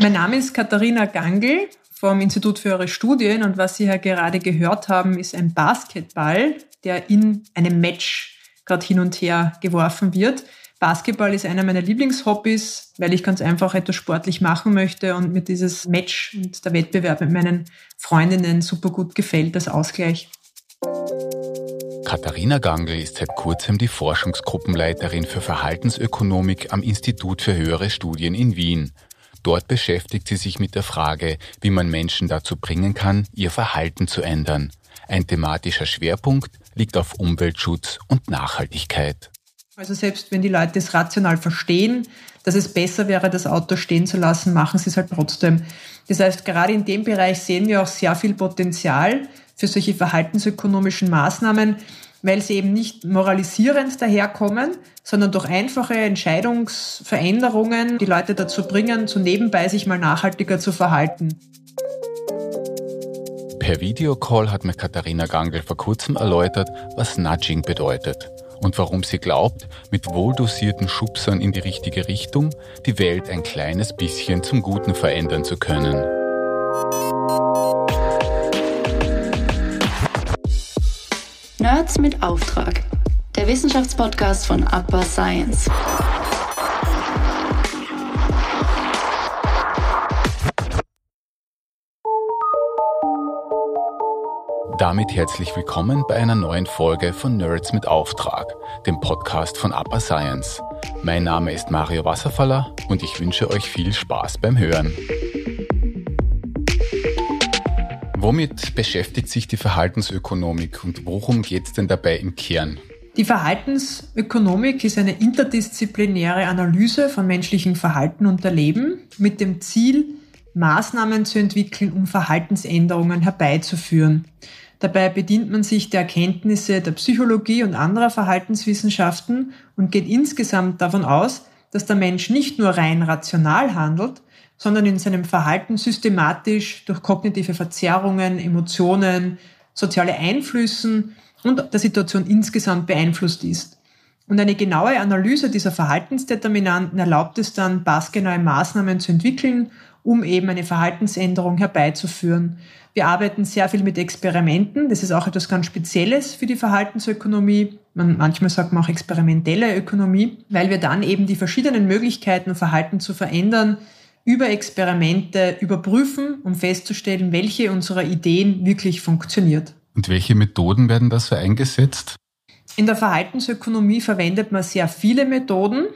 Mein Name ist Katharina Gangl vom Institut für Höhere Studien und was Sie ja gerade gehört haben, ist ein Basketball, der in einem Match gerade hin und her geworfen wird. Basketball ist einer meiner Lieblingshobbys, weil ich ganz einfach etwas sportlich machen möchte und mir dieses Match und der Wettbewerb mit meinen Freundinnen super gut gefällt als Ausgleich. Katharina Gangl ist seit kurzem die Forschungsgruppenleiterin für Verhaltensökonomik am Institut für höhere Studien in Wien. Dort beschäftigt sie sich mit der Frage, wie man Menschen dazu bringen kann, ihr Verhalten zu ändern. Ein thematischer Schwerpunkt liegt auf Umweltschutz und Nachhaltigkeit. Also selbst wenn die Leute es rational verstehen, dass es besser wäre, das Auto stehen zu lassen, machen sie es halt trotzdem. Das heißt, gerade in dem Bereich sehen wir auch sehr viel Potenzial für solche verhaltensökonomischen Maßnahmen, weil sie eben nicht moralisierend daherkommen, sondern durch einfache Entscheidungsveränderungen die Leute dazu bringen, so nebenbei sich mal nachhaltiger zu verhalten. Per Videocall hat mir Katharina Gangel vor kurzem erläutert, was Nudging bedeutet und warum sie glaubt, mit wohldosierten Schubsern in die richtige Richtung die Welt ein kleines bisschen zum Guten verändern zu können. Nerds mit Auftrag. Der Wissenschaftspodcast von Upper Science. Damit herzlich willkommen bei einer neuen Folge von Nerds mit Auftrag, dem Podcast von Upper Science. Mein Name ist Mario Wasserfaller und ich wünsche euch viel Spaß beim Hören. Womit beschäftigt sich die Verhaltensökonomik und worum geht es denn dabei im Kern? Die Verhaltensökonomik ist eine interdisziplinäre Analyse von menschlichem Verhalten und Erleben mit dem Ziel, Maßnahmen zu entwickeln, um Verhaltensänderungen herbeizuführen. Dabei bedient man sich der Erkenntnisse der Psychologie und anderer Verhaltenswissenschaften und geht insgesamt davon aus, dass der Mensch nicht nur rein rational handelt, sondern in seinem Verhalten systematisch durch kognitive Verzerrungen, Emotionen, soziale Einflüssen und der Situation insgesamt beeinflusst ist. Und eine genaue Analyse dieser Verhaltensdeterminanten erlaubt es dann, passgenaue Maßnahmen zu entwickeln, um eben eine Verhaltensänderung herbeizuführen. Wir arbeiten sehr viel mit Experimenten. Das ist auch etwas ganz Spezielles für die Verhaltensökonomie. Man, manchmal sagt man auch experimentelle Ökonomie, weil wir dann eben die verschiedenen Möglichkeiten, Verhalten zu verändern, über Experimente überprüfen, um festzustellen, welche unserer Ideen wirklich funktioniert. Und welche Methoden werden da so eingesetzt? In der Verhaltensökonomie verwendet man sehr viele Methoden.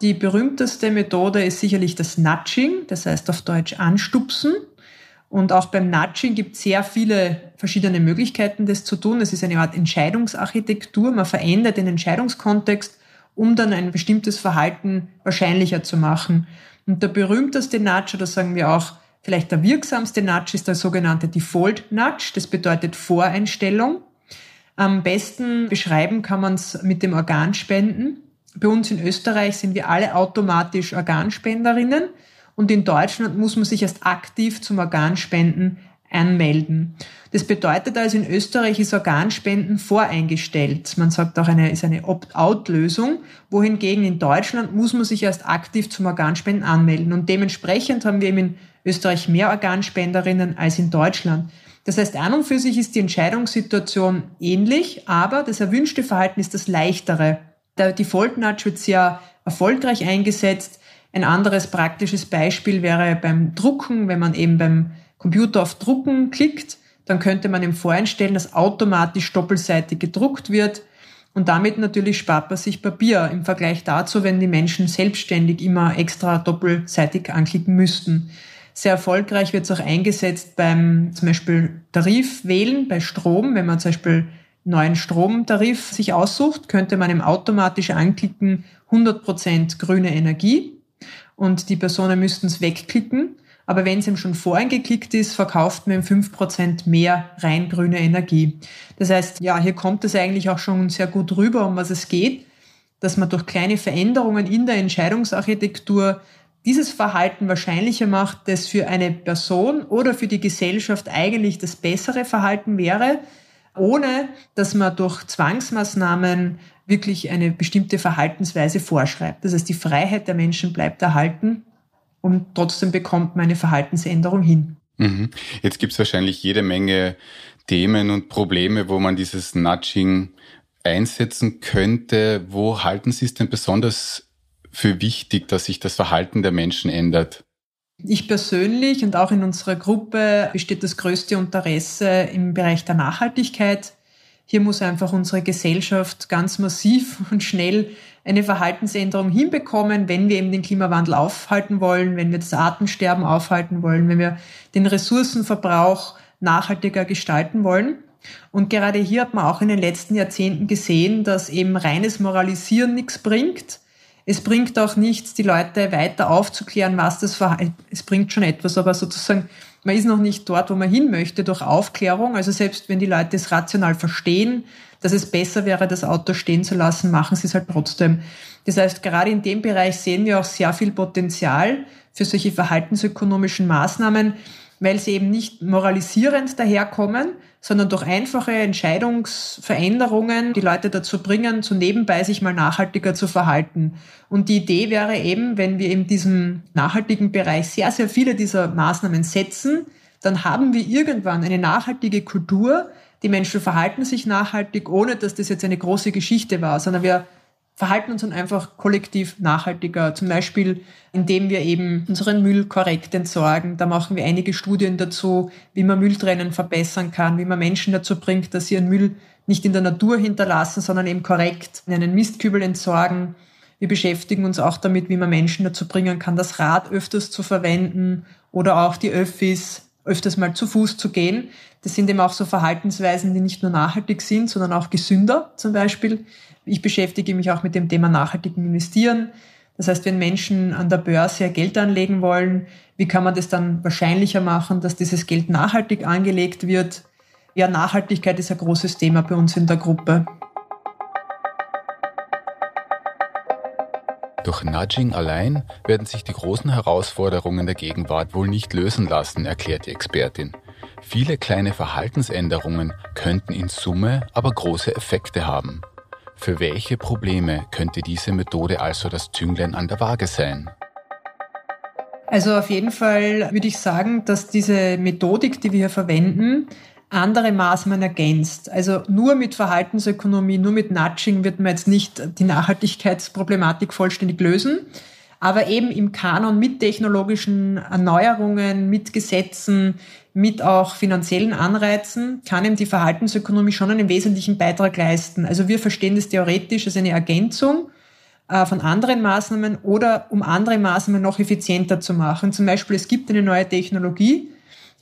Die berühmteste Methode ist sicherlich das Nudging, das heißt auf Deutsch anstupsen. Und auch beim Nudging gibt es sehr viele verschiedene Möglichkeiten, das zu tun. Es ist eine Art Entscheidungsarchitektur. Man verändert den Entscheidungskontext, um dann ein bestimmtes Verhalten wahrscheinlicher zu machen. Und der berühmteste Nudge, oder sagen wir auch vielleicht der wirksamste Nudge, ist der sogenannte Default Nudge. Das bedeutet Voreinstellung. Am besten beschreiben kann man es mit dem Organspenden. Bei uns in Österreich sind wir alle automatisch Organspenderinnen und in Deutschland muss man sich erst aktiv zum Organspenden anmelden. Das bedeutet also, in Österreich ist Organspenden voreingestellt. Man sagt auch, eine ist eine Opt-out-Lösung, wohingegen in Deutschland muss man sich erst aktiv zum Organspenden anmelden. Und dementsprechend haben wir eben in Österreich mehr Organspenderinnen als in Deutschland. Das heißt, an und für sich ist die Entscheidungssituation ähnlich, aber das erwünschte Verhalten ist das leichtere. Der Default Nudge wird sehr erfolgreich eingesetzt. Ein anderes praktisches Beispiel wäre beim Drucken, wenn man eben beim Computer auf Drucken klickt, dann könnte man ihm voreinstellen, dass automatisch doppelseitig gedruckt wird. Und damit natürlich spart man sich Papier im Vergleich dazu, wenn die Menschen selbstständig immer extra doppelseitig anklicken müssten. Sehr erfolgreich wird es auch eingesetzt beim zum Beispiel Tarifwählen bei Strom. Wenn man zum Beispiel neuen Stromtarif sich aussucht, könnte man im automatisch anklicken 100% grüne Energie und die Personen müssten es wegklicken aber wenn es ihm schon voreingeklickt ist, verkauft man ihm 5% mehr rein grüne Energie. Das heißt, ja, hier kommt es eigentlich auch schon sehr gut rüber, um was es geht, dass man durch kleine Veränderungen in der Entscheidungsarchitektur dieses Verhalten wahrscheinlicher macht, das für eine Person oder für die Gesellschaft eigentlich das bessere Verhalten wäre, ohne dass man durch Zwangsmaßnahmen wirklich eine bestimmte Verhaltensweise vorschreibt. Das heißt, die Freiheit der Menschen bleibt erhalten und trotzdem bekommt man eine Verhaltensänderung hin. Mhm. Jetzt gibt es wahrscheinlich jede Menge Themen und Probleme, wo man dieses Nudging einsetzen könnte. Wo halten Sie es denn besonders für wichtig, dass sich das Verhalten der Menschen ändert? Ich persönlich und auch in unserer Gruppe besteht das größte Interesse im Bereich der Nachhaltigkeit. Hier muss einfach unsere Gesellschaft ganz massiv und schnell eine Verhaltensänderung hinbekommen, wenn wir eben den Klimawandel aufhalten wollen, wenn wir das Artensterben aufhalten wollen, wenn wir den Ressourcenverbrauch nachhaltiger gestalten wollen. Und gerade hier hat man auch in den letzten Jahrzehnten gesehen, dass eben reines Moralisieren nichts bringt. Es bringt auch nichts, die Leute weiter aufzuklären, was das Verhalten, es bringt schon etwas, aber sozusagen, man ist noch nicht dort, wo man hin möchte durch Aufklärung. Also selbst wenn die Leute es rational verstehen, dass es besser wäre, das Auto stehen zu lassen, machen sie es halt trotzdem. Das heißt, gerade in dem Bereich sehen wir auch sehr viel Potenzial für solche verhaltensökonomischen Maßnahmen, weil sie eben nicht moralisierend daherkommen, sondern durch einfache Entscheidungsveränderungen die Leute dazu bringen, so nebenbei sich mal nachhaltiger zu verhalten. Und die Idee wäre eben, wenn wir in diesem nachhaltigen Bereich sehr, sehr viele dieser Maßnahmen setzen, dann haben wir irgendwann eine nachhaltige Kultur, die Menschen verhalten sich nachhaltig, ohne dass das jetzt eine große Geschichte war, sondern wir verhalten uns dann einfach kollektiv nachhaltiger. Zum Beispiel, indem wir eben unseren Müll korrekt entsorgen. Da machen wir einige Studien dazu, wie man Mülltrennen verbessern kann, wie man Menschen dazu bringt, dass sie ihren Müll nicht in der Natur hinterlassen, sondern eben korrekt in einen Mistkübel entsorgen. Wir beschäftigen uns auch damit, wie man Menschen dazu bringen kann, das Rad öfters zu verwenden oder auch die Öffis öfters mal zu Fuß zu gehen. Das sind eben auch so Verhaltensweisen, die nicht nur nachhaltig sind, sondern auch gesünder zum Beispiel. Ich beschäftige mich auch mit dem Thema nachhaltigen Investieren. Das heißt, wenn Menschen an der Börse Geld anlegen wollen, wie kann man das dann wahrscheinlicher machen, dass dieses Geld nachhaltig angelegt wird? Ja, Nachhaltigkeit ist ein großes Thema bei uns in der Gruppe. Durch Nudging allein werden sich die großen Herausforderungen der Gegenwart wohl nicht lösen lassen, erklärt die Expertin. Viele kleine Verhaltensänderungen könnten in Summe aber große Effekte haben. Für welche Probleme könnte diese Methode also das Zünglein an der Waage sein? Also auf jeden Fall würde ich sagen, dass diese Methodik, die wir hier verwenden, andere Maßnahmen ergänzt. Also nur mit Verhaltensökonomie, nur mit Nudging wird man jetzt nicht die Nachhaltigkeitsproblematik vollständig lösen. Aber eben im Kanon mit technologischen Erneuerungen, mit Gesetzen, mit auch finanziellen Anreizen kann eben die Verhaltensökonomie schon einen wesentlichen Beitrag leisten. Also wir verstehen das theoretisch als eine Ergänzung äh, von anderen Maßnahmen oder um andere Maßnahmen noch effizienter zu machen. Zum Beispiel, es gibt eine neue Technologie,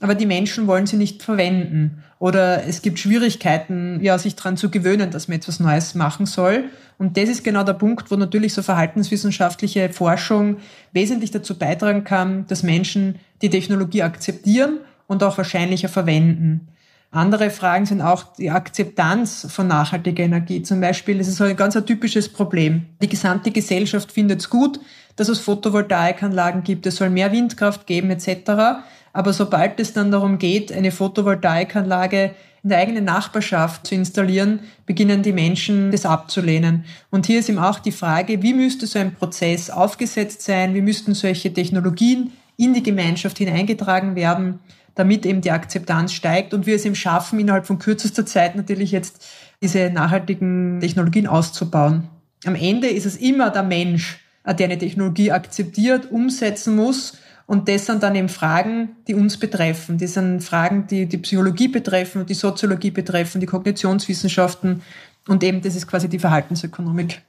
aber die Menschen wollen sie nicht verwenden. Oder es gibt Schwierigkeiten, ja, sich daran zu gewöhnen, dass man etwas Neues machen soll. Und das ist genau der Punkt, wo natürlich so verhaltenswissenschaftliche Forschung wesentlich dazu beitragen kann, dass Menschen die Technologie akzeptieren und auch wahrscheinlicher verwenden. Andere Fragen sind auch die Akzeptanz von nachhaltiger Energie. Zum Beispiel, das ist so ein ganz typisches Problem. Die gesamte Gesellschaft findet es gut, dass es Photovoltaikanlagen gibt, es soll mehr Windkraft geben etc. Aber sobald es dann darum geht, eine Photovoltaikanlage in der eigenen Nachbarschaft zu installieren, beginnen die Menschen das abzulehnen. Und hier ist eben auch die Frage, wie müsste so ein Prozess aufgesetzt sein, wie müssten solche Technologien in die Gemeinschaft hineingetragen werden, damit eben die Akzeptanz steigt und wir es eben schaffen, innerhalb von kürzester Zeit natürlich jetzt diese nachhaltigen Technologien auszubauen. Am Ende ist es immer der Mensch, der eine Technologie akzeptiert, umsetzen muss und das sind dann eben Fragen, die uns betreffen. Das sind Fragen, die die Psychologie betreffen, die Soziologie betreffen, die Kognitionswissenschaften. Und eben das ist quasi die Verhaltensökonomik.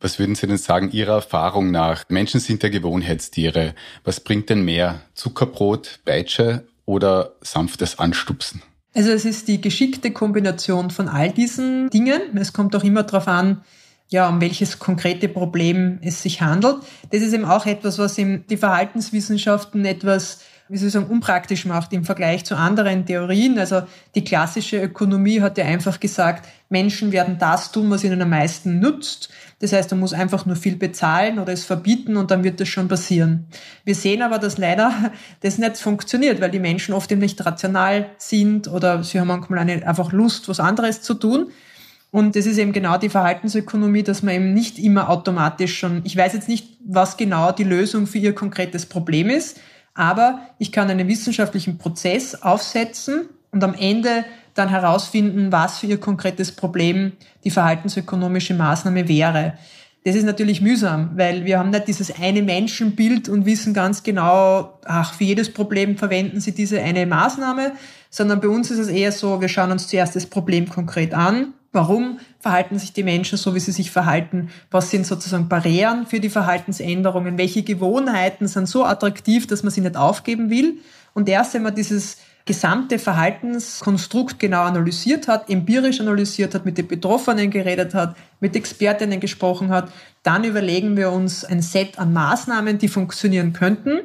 Was würden Sie denn sagen, Ihrer Erfahrung nach? Menschen sind ja Gewohnheitstiere. Was bringt denn mehr? Zuckerbrot, Peitsche oder sanftes Anstupsen? Also es ist die geschickte Kombination von all diesen Dingen. Es kommt auch immer darauf an, ja, um welches konkrete Problem es sich handelt. Das ist eben auch etwas, was eben die Verhaltenswissenschaften etwas, wie soll ich sagen, unpraktisch macht im Vergleich zu anderen Theorien. Also die klassische Ökonomie hat ja einfach gesagt, Menschen werden das tun, was ihnen am meisten nutzt. Das heißt, man muss einfach nur viel bezahlen oder es verbieten und dann wird das schon passieren. Wir sehen aber, dass leider das nicht funktioniert, weil die Menschen oft eben nicht rational sind oder sie haben manchmal eine, einfach Lust, was anderes zu tun. Und das ist eben genau die Verhaltensökonomie, dass man eben nicht immer automatisch schon, ich weiß jetzt nicht, was genau die Lösung für ihr konkretes Problem ist, aber ich kann einen wissenschaftlichen Prozess aufsetzen und am Ende dann herausfinden, was für ihr konkretes Problem die verhaltensökonomische Maßnahme wäre. Das ist natürlich mühsam, weil wir haben nicht dieses eine Menschenbild und wissen ganz genau, ach, für jedes Problem verwenden Sie diese eine Maßnahme, sondern bei uns ist es eher so, wir schauen uns zuerst das Problem konkret an. Warum verhalten sich die Menschen so, wie sie sich verhalten? Was sind sozusagen Barrieren für die Verhaltensänderungen? Welche Gewohnheiten sind so attraktiv, dass man sie nicht aufgeben will? Und erst wenn man dieses gesamte Verhaltenskonstrukt genau analysiert hat, empirisch analysiert hat, mit den Betroffenen geredet hat, mit Expertinnen gesprochen hat, dann überlegen wir uns ein Set an Maßnahmen, die funktionieren könnten.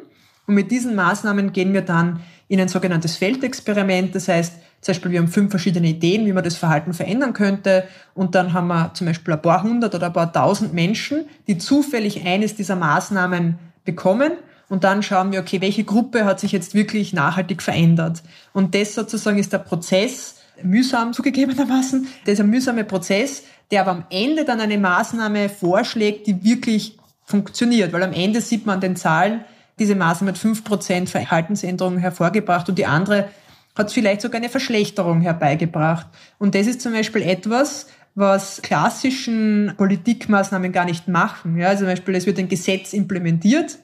Und mit diesen Maßnahmen gehen wir dann in ein sogenanntes Feldexperiment. Das heißt, zum Beispiel, wir haben fünf verschiedene Ideen, wie man das Verhalten verändern könnte. Und dann haben wir zum Beispiel ein paar hundert oder ein paar tausend Menschen, die zufällig eines dieser Maßnahmen bekommen. Und dann schauen wir, okay, welche Gruppe hat sich jetzt wirklich nachhaltig verändert? Und das sozusagen ist der Prozess, mühsam zugegebenermaßen, das ist ein mühsamer Prozess, der aber am Ende dann eine Maßnahme vorschlägt, die wirklich funktioniert. Weil am Ende sieht man an den Zahlen, diese Maßnahme hat fünf Prozent Verhaltensänderungen hervorgebracht und die andere hat vielleicht sogar eine Verschlechterung herbeigebracht. Und das ist zum Beispiel etwas, was klassischen Politikmaßnahmen gar nicht machen. Ja, also zum Beispiel, es wird ein Gesetz implementiert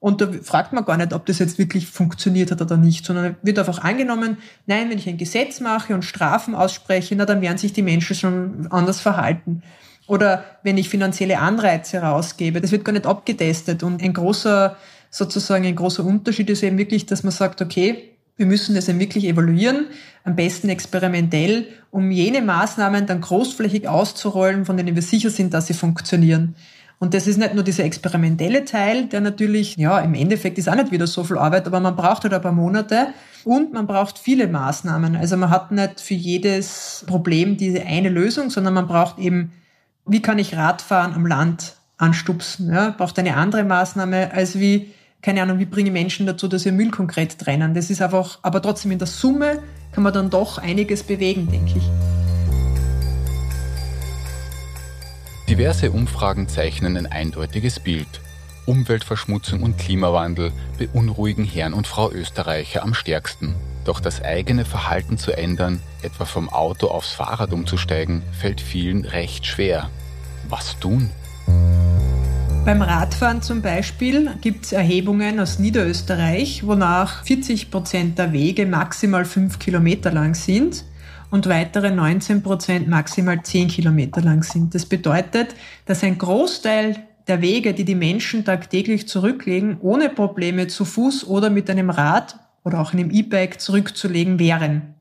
und da fragt man gar nicht, ob das jetzt wirklich funktioniert hat oder nicht, sondern wird einfach angenommen, nein, wenn ich ein Gesetz mache und Strafen ausspreche, na, dann werden sich die Menschen schon anders verhalten. Oder wenn ich finanzielle Anreize rausgebe, das wird gar nicht abgetestet. Und ein großer, sozusagen ein großer Unterschied ist eben wirklich, dass man sagt, okay, wir müssen das eben wirklich evaluieren, am besten experimentell, um jene Maßnahmen dann großflächig auszurollen, von denen wir sicher sind, dass sie funktionieren. Und das ist nicht nur dieser experimentelle Teil, der natürlich, ja, im Endeffekt ist auch nicht wieder so viel Arbeit, aber man braucht halt ein paar Monate und man braucht viele Maßnahmen. Also man hat nicht für jedes Problem diese eine Lösung, sondern man braucht eben, wie kann ich Radfahren am Land anstupsen? Ja, braucht eine andere Maßnahme als wie keine Ahnung, wie bringe Menschen dazu, dass sie Müll konkret trennen. Das ist einfach, aber trotzdem in der Summe kann man dann doch einiges bewegen, denke ich. Diverse Umfragen zeichnen ein eindeutiges Bild. Umweltverschmutzung und Klimawandel beunruhigen Herrn und Frau Österreicher am stärksten. Doch das eigene Verhalten zu ändern, etwa vom Auto aufs Fahrrad umzusteigen, fällt vielen recht schwer. Was tun? Beim Radfahren zum Beispiel gibt es Erhebungen aus Niederösterreich, wonach 40 Prozent der Wege maximal fünf Kilometer lang sind und weitere 19 Prozent maximal zehn Kilometer lang sind. Das bedeutet, dass ein Großteil der Wege, die die Menschen tagtäglich zurücklegen, ohne Probleme zu Fuß oder mit einem Rad oder auch einem E-Bike zurückzulegen wären.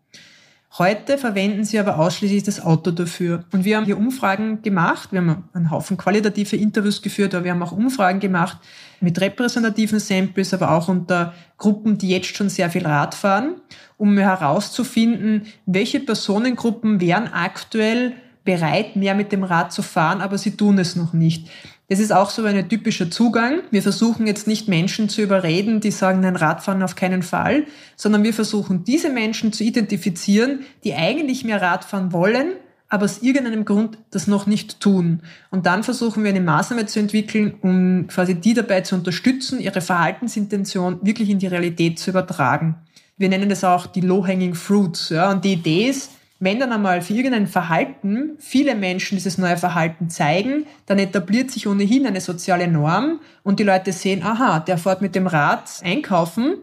Heute verwenden sie aber ausschließlich das Auto dafür. Und wir haben hier Umfragen gemacht. Wir haben einen Haufen qualitative Interviews geführt, aber wir haben auch Umfragen gemacht mit repräsentativen Samples, aber auch unter Gruppen, die jetzt schon sehr viel Rad fahren, um herauszufinden, welche Personengruppen wären aktuell bereit, mehr mit dem Rad zu fahren, aber sie tun es noch nicht. Das ist auch so ein typischer Zugang. Wir versuchen jetzt nicht Menschen zu überreden, die sagen, nein, Radfahren auf keinen Fall, sondern wir versuchen diese Menschen zu identifizieren, die eigentlich mehr Radfahren wollen, aber aus irgendeinem Grund das noch nicht tun. Und dann versuchen wir eine Maßnahme zu entwickeln, um quasi die dabei zu unterstützen, ihre Verhaltensintention wirklich in die Realität zu übertragen. Wir nennen das auch die Low-Hanging Fruits. Ja? Und die Idee ist, wenn dann einmal für irgendein Verhalten viele Menschen dieses neue Verhalten zeigen, dann etabliert sich ohnehin eine soziale Norm und die Leute sehen, aha, der fährt mit dem Rad einkaufen,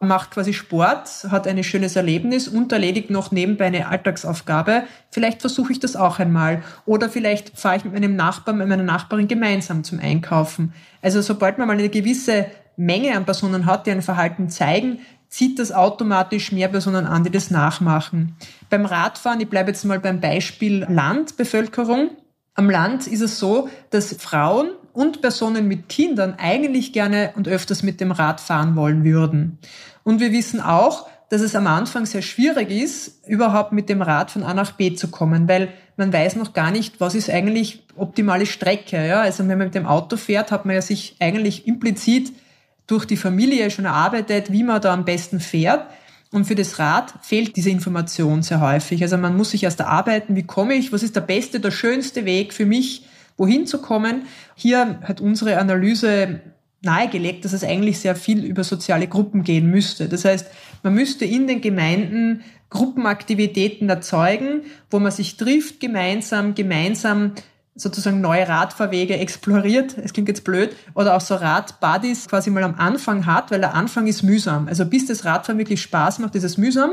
macht quasi Sport, hat ein schönes Erlebnis und erledigt noch nebenbei eine Alltagsaufgabe. Vielleicht versuche ich das auch einmal. Oder vielleicht fahre ich mit meinem Nachbarn, mit meiner Nachbarin gemeinsam zum Einkaufen. Also sobald man mal eine gewisse Menge an Personen hat, die ein Verhalten zeigen, zieht das automatisch mehr Personen an, die das nachmachen. Beim Radfahren, ich bleibe jetzt mal beim Beispiel Landbevölkerung. Am Land ist es so, dass Frauen und Personen mit Kindern eigentlich gerne und öfters mit dem Rad fahren wollen würden. Und wir wissen auch, dass es am Anfang sehr schwierig ist, überhaupt mit dem Rad von A nach B zu kommen, weil man weiß noch gar nicht, was ist eigentlich optimale Strecke. Ja? Also wenn man mit dem Auto fährt, hat man ja sich eigentlich implizit durch die Familie schon erarbeitet, wie man da am besten fährt. Und für das Rad fehlt diese Information sehr häufig. Also man muss sich erst erarbeiten, wie komme ich, was ist der beste, der schönste Weg für mich, wohin zu kommen. Hier hat unsere Analyse nahegelegt, dass es eigentlich sehr viel über soziale Gruppen gehen müsste. Das heißt, man müsste in den Gemeinden Gruppenaktivitäten erzeugen, wo man sich trifft gemeinsam, gemeinsam sozusagen neue Radfahrwege exploriert, es klingt jetzt blöd, oder auch so Radbuddies quasi mal am Anfang hat, weil der Anfang ist mühsam. Also bis das Radfahren wirklich Spaß macht, ist es mühsam.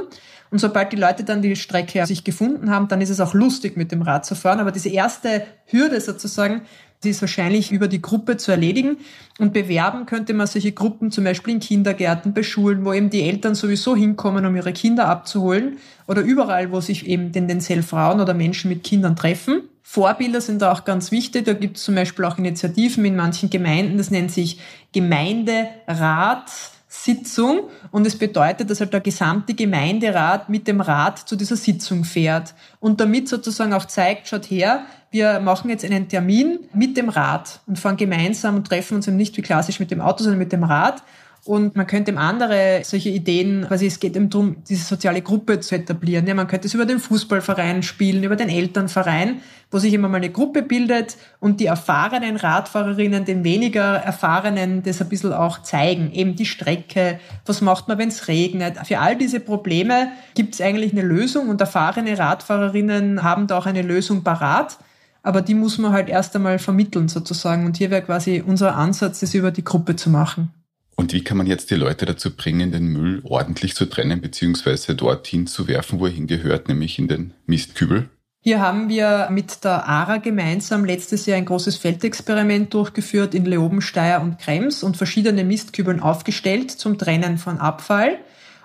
Und sobald die Leute dann die Strecke sich gefunden haben, dann ist es auch lustig mit dem Rad zu fahren. Aber diese erste Hürde sozusagen, die ist wahrscheinlich über die Gruppe zu erledigen. Und bewerben könnte man solche Gruppen zum Beispiel in Kindergärten, bei Schulen, wo eben die Eltern sowieso hinkommen, um ihre Kinder abzuholen. Oder überall, wo sich eben tendenziell Frauen oder Menschen mit Kindern treffen. Vorbilder sind da auch ganz wichtig. Da gibt es zum Beispiel auch Initiativen in manchen Gemeinden, das nennt sich Gemeinderatssitzung. Und es bedeutet, dass halt der gesamte Gemeinderat mit dem Rat zu dieser Sitzung fährt. Und damit sozusagen auch zeigt, schaut her, wir machen jetzt einen Termin mit dem Rat und fahren gemeinsam und treffen uns eben nicht wie klassisch mit dem Auto, sondern mit dem Rat und man könnte andere solche Ideen, quasi es geht eben darum, diese soziale Gruppe zu etablieren. Ja, man könnte es über den Fußballverein spielen, über den Elternverein, wo sich immer mal eine Gruppe bildet und die erfahrenen Radfahrerinnen den weniger erfahrenen das ein bisschen auch zeigen. Eben die Strecke, was macht man, wenn es regnet. Für all diese Probleme gibt es eigentlich eine Lösung und erfahrene Radfahrerinnen haben da auch eine Lösung parat. Aber die muss man halt erst einmal vermitteln sozusagen. Und hier wäre quasi unser Ansatz, das über die Gruppe zu machen. Und wie kann man jetzt die Leute dazu bringen, den Müll ordentlich zu trennen bzw. dorthin zu werfen, wo er hingehört, nämlich in den Mistkübel? Hier haben wir mit der ARA gemeinsam letztes Jahr ein großes Feldexperiment durchgeführt in Leoben, Steyr und Krems und verschiedene Mistkübeln aufgestellt zum Trennen von Abfall.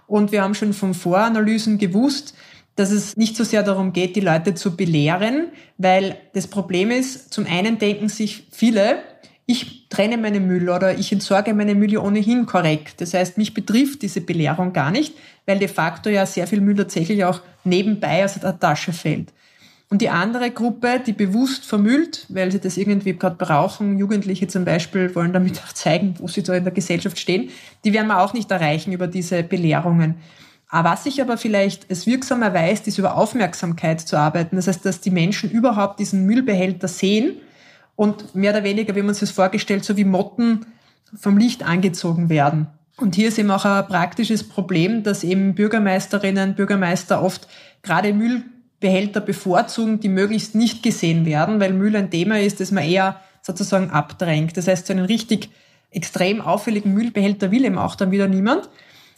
Und wir haben schon von Voranalysen gewusst, dass es nicht so sehr darum geht, die Leute zu belehren, weil das Problem ist, zum einen denken sich viele, ich trenne meinen Müll oder ich entsorge meine Müll ja ohnehin korrekt. Das heißt, mich betrifft diese Belehrung gar nicht, weil de facto ja sehr viel Müll tatsächlich auch nebenbei aus der Tasche fällt. Und die andere Gruppe, die bewusst vermüllt, weil sie das irgendwie gerade brauchen, Jugendliche zum Beispiel wollen damit auch zeigen, wo sie da in der Gesellschaft stehen, die werden wir auch nicht erreichen über diese Belehrungen. Aber was sich aber vielleicht als wirksam erweist, ist über Aufmerksamkeit zu arbeiten. Das heißt, dass die Menschen überhaupt diesen Müllbehälter sehen und mehr oder weniger, wie man sich das vorgestellt, so wie Motten vom Licht angezogen werden. Und hier ist eben auch ein praktisches Problem, dass eben Bürgermeisterinnen, Bürgermeister oft gerade Müllbehälter bevorzugen, die möglichst nicht gesehen werden, weil Müll ein Thema ist, das man eher sozusagen abdrängt. Das heißt, so einen richtig extrem auffälligen Müllbehälter will eben auch dann wieder niemand.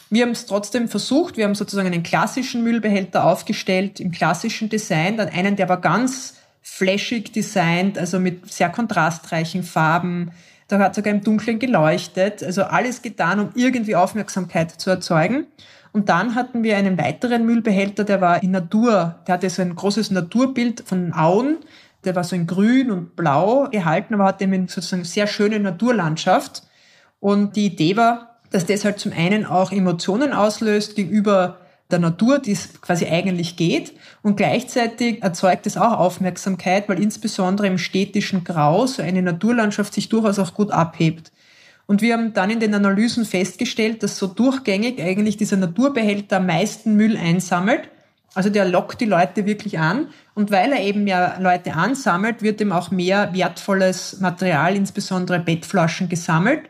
Wir haben es trotzdem versucht. Wir haben sozusagen einen klassischen Müllbehälter aufgestellt im klassischen Design, dann einen, der aber ganz flashig designt, also mit sehr kontrastreichen Farben. Da hat sogar im Dunkeln geleuchtet. Also alles getan, um irgendwie Aufmerksamkeit zu erzeugen. Und dann hatten wir einen weiteren Müllbehälter, der war in Natur. Der hatte so ein großes Naturbild von Auen. Der war so in grün und blau gehalten, aber hatte eben sozusagen sehr schöne Naturlandschaft. Und die Idee war, dass das halt zum einen auch Emotionen auslöst gegenüber der Natur, die es quasi eigentlich geht. Und gleichzeitig erzeugt es auch Aufmerksamkeit, weil insbesondere im städtischen Grau so eine Naturlandschaft sich durchaus auch gut abhebt. Und wir haben dann in den Analysen festgestellt, dass so durchgängig eigentlich dieser Naturbehälter am meisten Müll einsammelt. Also der lockt die Leute wirklich an. Und weil er eben mehr Leute ansammelt, wird ihm auch mehr wertvolles Material, insbesondere Bettflaschen, gesammelt.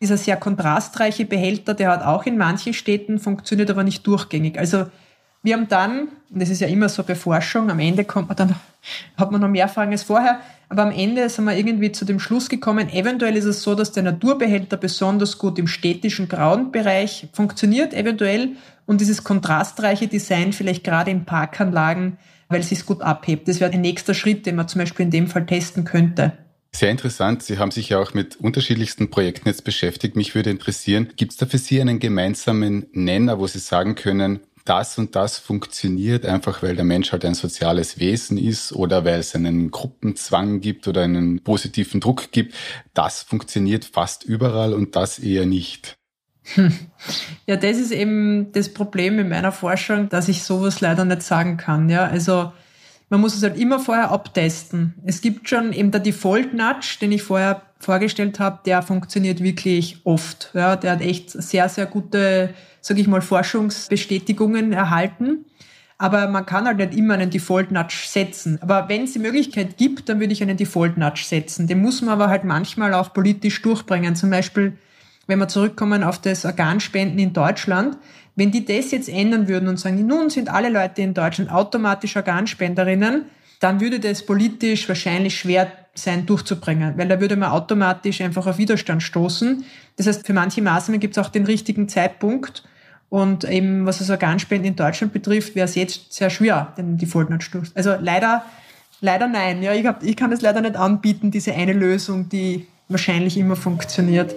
Dieser sehr kontrastreiche Behälter, der hat auch in manchen Städten funktioniert, aber nicht durchgängig. Also wir haben dann, und das ist ja immer so bei Forschung, am Ende kommt man dann, hat man noch mehr Fragen als vorher, aber am Ende sind wir irgendwie zu dem Schluss gekommen, eventuell ist es so, dass der Naturbehälter besonders gut im städtischen grauen Bereich funktioniert, eventuell, und dieses kontrastreiche Design vielleicht gerade in Parkanlagen, weil es sich gut abhebt. Das wäre ein nächster Schritt, den man zum Beispiel in dem Fall testen könnte. Sehr interessant. Sie haben sich ja auch mit unterschiedlichsten Projekten jetzt beschäftigt. Mich würde interessieren, gibt es da für Sie einen gemeinsamen Nenner, wo Sie sagen können, das und das funktioniert einfach, weil der Mensch halt ein soziales Wesen ist oder weil es einen Gruppenzwang gibt oder einen positiven Druck gibt. Das funktioniert fast überall und das eher nicht. Ja, das ist eben das Problem in meiner Forschung, dass ich sowas leider nicht sagen kann. Ja, also man muss es halt immer vorher abtesten. Es gibt schon eben der Default Nudge, den ich vorher vorgestellt habe, der funktioniert wirklich oft. Ja, der hat echt sehr, sehr gute, sage ich mal, Forschungsbestätigungen erhalten. Aber man kann halt nicht immer einen Default Nudge setzen. Aber wenn es die Möglichkeit gibt, dann würde ich einen Default Nudge setzen. Den muss man aber halt manchmal auch politisch durchbringen. Zum Beispiel, wenn wir zurückkommen auf das Organspenden in Deutschland, wenn die das jetzt ändern würden und sagen, nun sind alle Leute in Deutschland automatisch Organspenderinnen, dann würde das politisch wahrscheinlich schwer sein durchzubringen, weil da würde man automatisch einfach auf Widerstand stoßen. Das heißt, für manche Maßnahmen gibt es auch den richtigen Zeitpunkt. Und eben, was das Organspenden in Deutschland betrifft, wäre es jetzt sehr schwer, den Default durch. Also leider, leider nein. Ja, ich, hab, ich kann es leider nicht anbieten, diese eine Lösung, die wahrscheinlich immer funktioniert.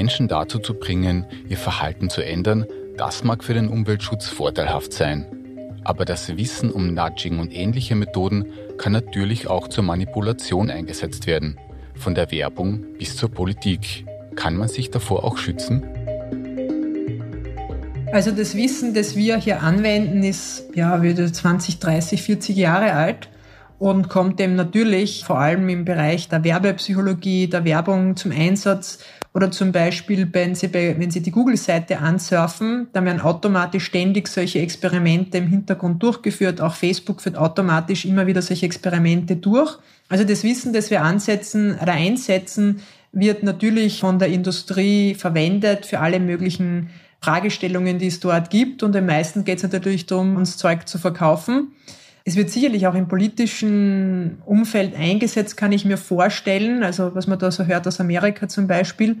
Menschen dazu zu bringen, ihr Verhalten zu ändern, das mag für den Umweltschutz vorteilhaft sein. Aber das Wissen um Nudging und ähnliche Methoden kann natürlich auch zur Manipulation eingesetzt werden. Von der Werbung bis zur Politik. Kann man sich davor auch schützen? Also das Wissen, das wir hier anwenden, ist ja wieder 20, 30, 40 Jahre alt und kommt dem natürlich vor allem im Bereich der Werbepsychologie, der Werbung zum Einsatz oder zum Beispiel, wenn Sie, bei, wenn Sie die Google-Seite ansurfen, dann werden automatisch ständig solche Experimente im Hintergrund durchgeführt. Auch Facebook führt automatisch immer wieder solche Experimente durch. Also das Wissen, das wir ansetzen oder einsetzen, wird natürlich von der Industrie verwendet für alle möglichen Fragestellungen, die es dort gibt. Und am meisten geht es natürlich darum, uns Zeug zu verkaufen. Es wird sicherlich auch im politischen Umfeld eingesetzt, kann ich mir vorstellen. Also was man da so hört aus Amerika zum Beispiel.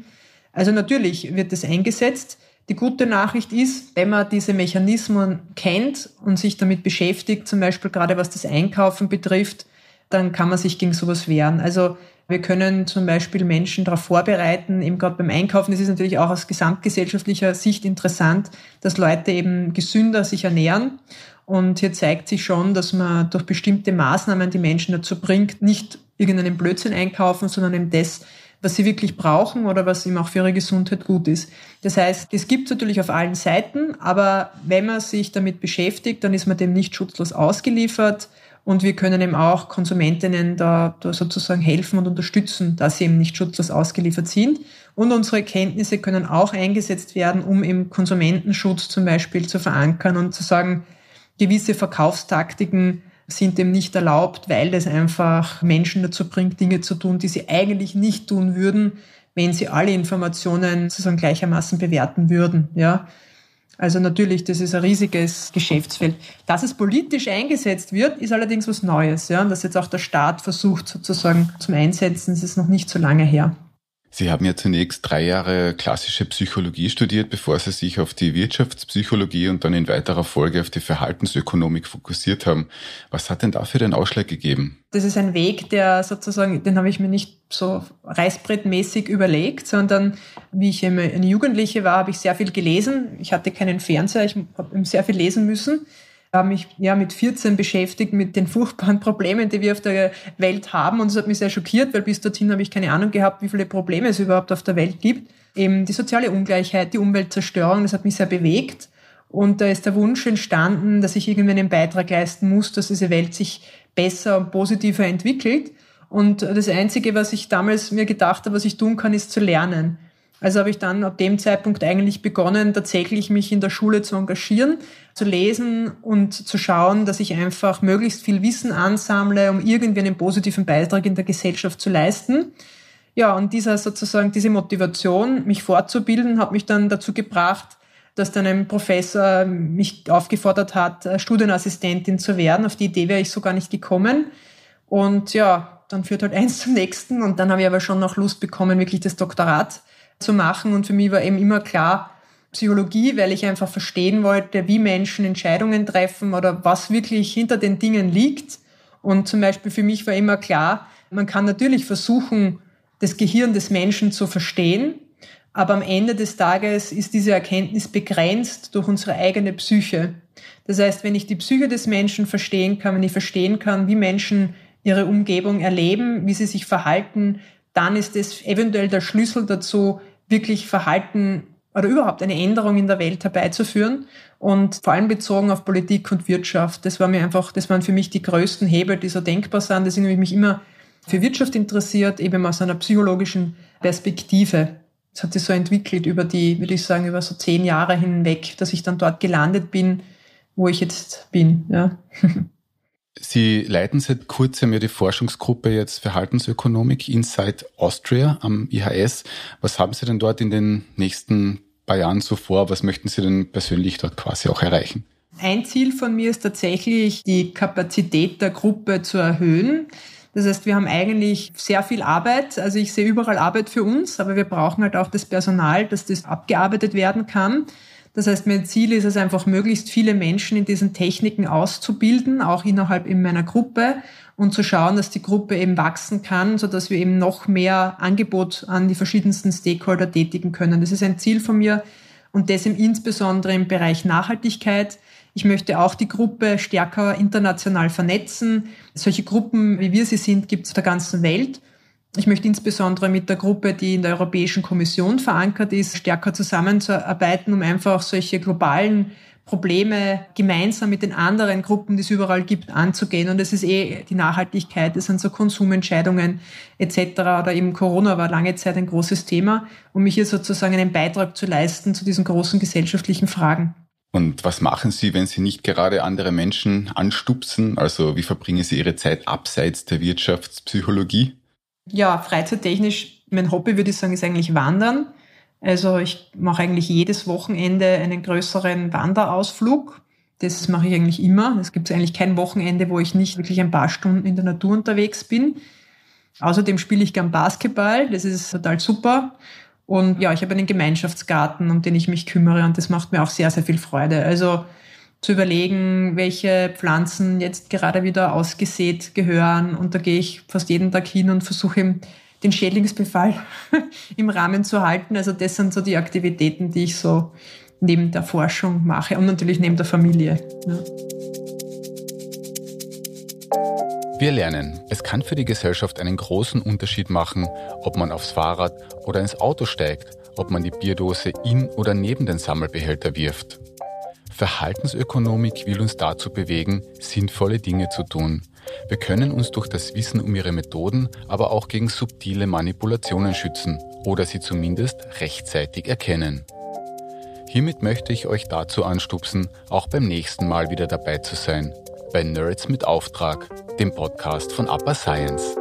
Also natürlich wird es eingesetzt. Die gute Nachricht ist, wenn man diese Mechanismen kennt und sich damit beschäftigt, zum Beispiel gerade was das Einkaufen betrifft, dann kann man sich gegen sowas wehren. Also wir können zum Beispiel Menschen darauf vorbereiten, eben gerade beim Einkaufen, das ist natürlich auch aus gesamtgesellschaftlicher Sicht interessant, dass Leute eben gesünder sich ernähren. Und hier zeigt sich schon, dass man durch bestimmte Maßnahmen die Menschen dazu bringt, nicht irgendeinen Blödsinn einkaufen, sondern eben das, was sie wirklich brauchen oder was ihm auch für ihre Gesundheit gut ist. Das heißt, es gibt natürlich auf allen Seiten, aber wenn man sich damit beschäftigt, dann ist man dem nicht schutzlos ausgeliefert. Und wir können eben auch Konsumentinnen da, da sozusagen helfen und unterstützen, dass sie eben nicht schutzlos ausgeliefert sind. Und unsere Kenntnisse können auch eingesetzt werden, um im Konsumentenschutz zum Beispiel zu verankern und zu sagen, gewisse Verkaufstaktiken sind dem nicht erlaubt, weil das einfach Menschen dazu bringt, Dinge zu tun, die sie eigentlich nicht tun würden, wenn sie alle Informationen sozusagen gleichermaßen bewerten würden, ja. Also natürlich, das ist ein riesiges Geschäftsfeld. Dass es politisch eingesetzt wird, ist allerdings was Neues, ja. Und dass jetzt auch der Staat versucht, sozusagen zum Einsetzen, das ist noch nicht so lange her. Sie haben ja zunächst drei Jahre klassische Psychologie studiert, bevor Sie sich auf die Wirtschaftspsychologie und dann in weiterer Folge auf die Verhaltensökonomik fokussiert haben. Was hat denn dafür den Ausschlag gegeben? Das ist ein Weg, der sozusagen, den habe ich mir nicht so reißbrettmäßig überlegt, sondern wie ich eine Jugendliche war, habe ich sehr viel gelesen. Ich hatte keinen Fernseher, ich habe sehr viel lesen müssen habe mich ja mit 14 beschäftigt mit den furchtbaren Problemen, die wir auf der Welt haben. Und es hat mich sehr schockiert, weil bis dorthin habe ich keine Ahnung gehabt, wie viele Probleme es überhaupt auf der Welt gibt. Eben die soziale Ungleichheit, die Umweltzerstörung, das hat mich sehr bewegt. Und da ist der Wunsch entstanden, dass ich irgendwie einen Beitrag leisten muss, dass diese Welt sich besser und positiver entwickelt. Und das Einzige, was ich damals mir gedacht habe, was ich tun kann, ist zu lernen. Also habe ich dann ab dem Zeitpunkt eigentlich begonnen, tatsächlich mich in der Schule zu engagieren, zu lesen und zu schauen, dass ich einfach möglichst viel Wissen ansammle, um irgendwie einen positiven Beitrag in der Gesellschaft zu leisten. Ja, und dieser sozusagen, diese Motivation, mich fortzubilden, hat mich dann dazu gebracht, dass dann ein Professor mich aufgefordert hat, Studienassistentin zu werden. Auf die Idee wäre ich so gar nicht gekommen. Und ja, dann führt halt eins zum nächsten. Und dann habe ich aber schon noch Lust bekommen, wirklich das Doktorat zu machen. Und für mich war eben immer klar, Psychologie, weil ich einfach verstehen wollte, wie Menschen Entscheidungen treffen oder was wirklich hinter den Dingen liegt. Und zum Beispiel für mich war immer klar, man kann natürlich versuchen, das Gehirn des Menschen zu verstehen, aber am Ende des Tages ist diese Erkenntnis begrenzt durch unsere eigene Psyche. Das heißt, wenn ich die Psyche des Menschen verstehen kann, wenn ich verstehen kann, wie Menschen ihre Umgebung erleben, wie sie sich verhalten, dann ist es eventuell der Schlüssel dazu, wirklich Verhalten oder überhaupt eine Änderung in der Welt herbeizuführen und vor allem bezogen auf Politik und Wirtschaft. Das war mir einfach, das waren für mich die größten Hebel, die so denkbar sind. Deswegen habe ich mich immer für Wirtschaft interessiert, eben aus einer psychologischen Perspektive. Das hat sich so entwickelt über die, würde ich sagen, über so zehn Jahre hinweg, dass ich dann dort gelandet bin, wo ich jetzt bin. Ja. Sie leiten seit kurzem ja die Forschungsgruppe jetzt Verhaltensökonomik Inside Austria am IHS. Was haben Sie denn dort in den nächsten paar Jahren so vor? Was möchten Sie denn persönlich dort quasi auch erreichen? Ein Ziel von mir ist tatsächlich, die Kapazität der Gruppe zu erhöhen. Das heißt, wir haben eigentlich sehr viel Arbeit. Also ich sehe überall Arbeit für uns, aber wir brauchen halt auch das Personal, dass das abgearbeitet werden kann. Das heißt, mein Ziel ist es einfach, möglichst viele Menschen in diesen Techniken auszubilden, auch innerhalb in meiner Gruppe und zu schauen, dass die Gruppe eben wachsen kann, so dass wir eben noch mehr Angebot an die verschiedensten Stakeholder tätigen können. Das ist ein Ziel von mir und das insbesondere im Bereich Nachhaltigkeit. Ich möchte auch die Gruppe stärker international vernetzen. Solche Gruppen, wie wir sie sind, gibt es der ganzen Welt. Ich möchte insbesondere mit der Gruppe, die in der Europäischen Kommission verankert ist, stärker zusammenzuarbeiten, um einfach solche globalen Probleme gemeinsam mit den anderen Gruppen, die es überall gibt, anzugehen. Und es ist eh die Nachhaltigkeit, das sind so Konsumentscheidungen etc. Oder eben Corona war lange Zeit ein großes Thema, um mich hier sozusagen einen Beitrag zu leisten zu diesen großen gesellschaftlichen Fragen. Und was machen Sie, wenn Sie nicht gerade andere Menschen anstupsen? Also wie verbringen Sie Ihre Zeit abseits der Wirtschaftspsychologie? Ja, freizeittechnisch, mein Hobby würde ich sagen, ist eigentlich Wandern. Also ich mache eigentlich jedes Wochenende einen größeren Wanderausflug. Das mache ich eigentlich immer. Es gibt eigentlich kein Wochenende, wo ich nicht wirklich ein paar Stunden in der Natur unterwegs bin. Außerdem spiele ich gern Basketball. Das ist total super. Und ja, ich habe einen Gemeinschaftsgarten, um den ich mich kümmere und das macht mir auch sehr, sehr viel Freude. Also zu überlegen, welche Pflanzen jetzt gerade wieder ausgesät gehören. Und da gehe ich fast jeden Tag hin und versuche den Schädlingsbefall im Rahmen zu halten. Also das sind so die Aktivitäten, die ich so neben der Forschung mache und natürlich neben der Familie. Ja. Wir lernen, es kann für die Gesellschaft einen großen Unterschied machen, ob man aufs Fahrrad oder ins Auto steigt, ob man die Bierdose in oder neben den Sammelbehälter wirft. Verhaltensökonomik will uns dazu bewegen, sinnvolle Dinge zu tun. Wir können uns durch das Wissen um ihre Methoden aber auch gegen subtile Manipulationen schützen oder sie zumindest rechtzeitig erkennen. Hiermit möchte ich euch dazu anstupsen, auch beim nächsten Mal wieder dabei zu sein, bei Nerds mit Auftrag, dem Podcast von Upper Science.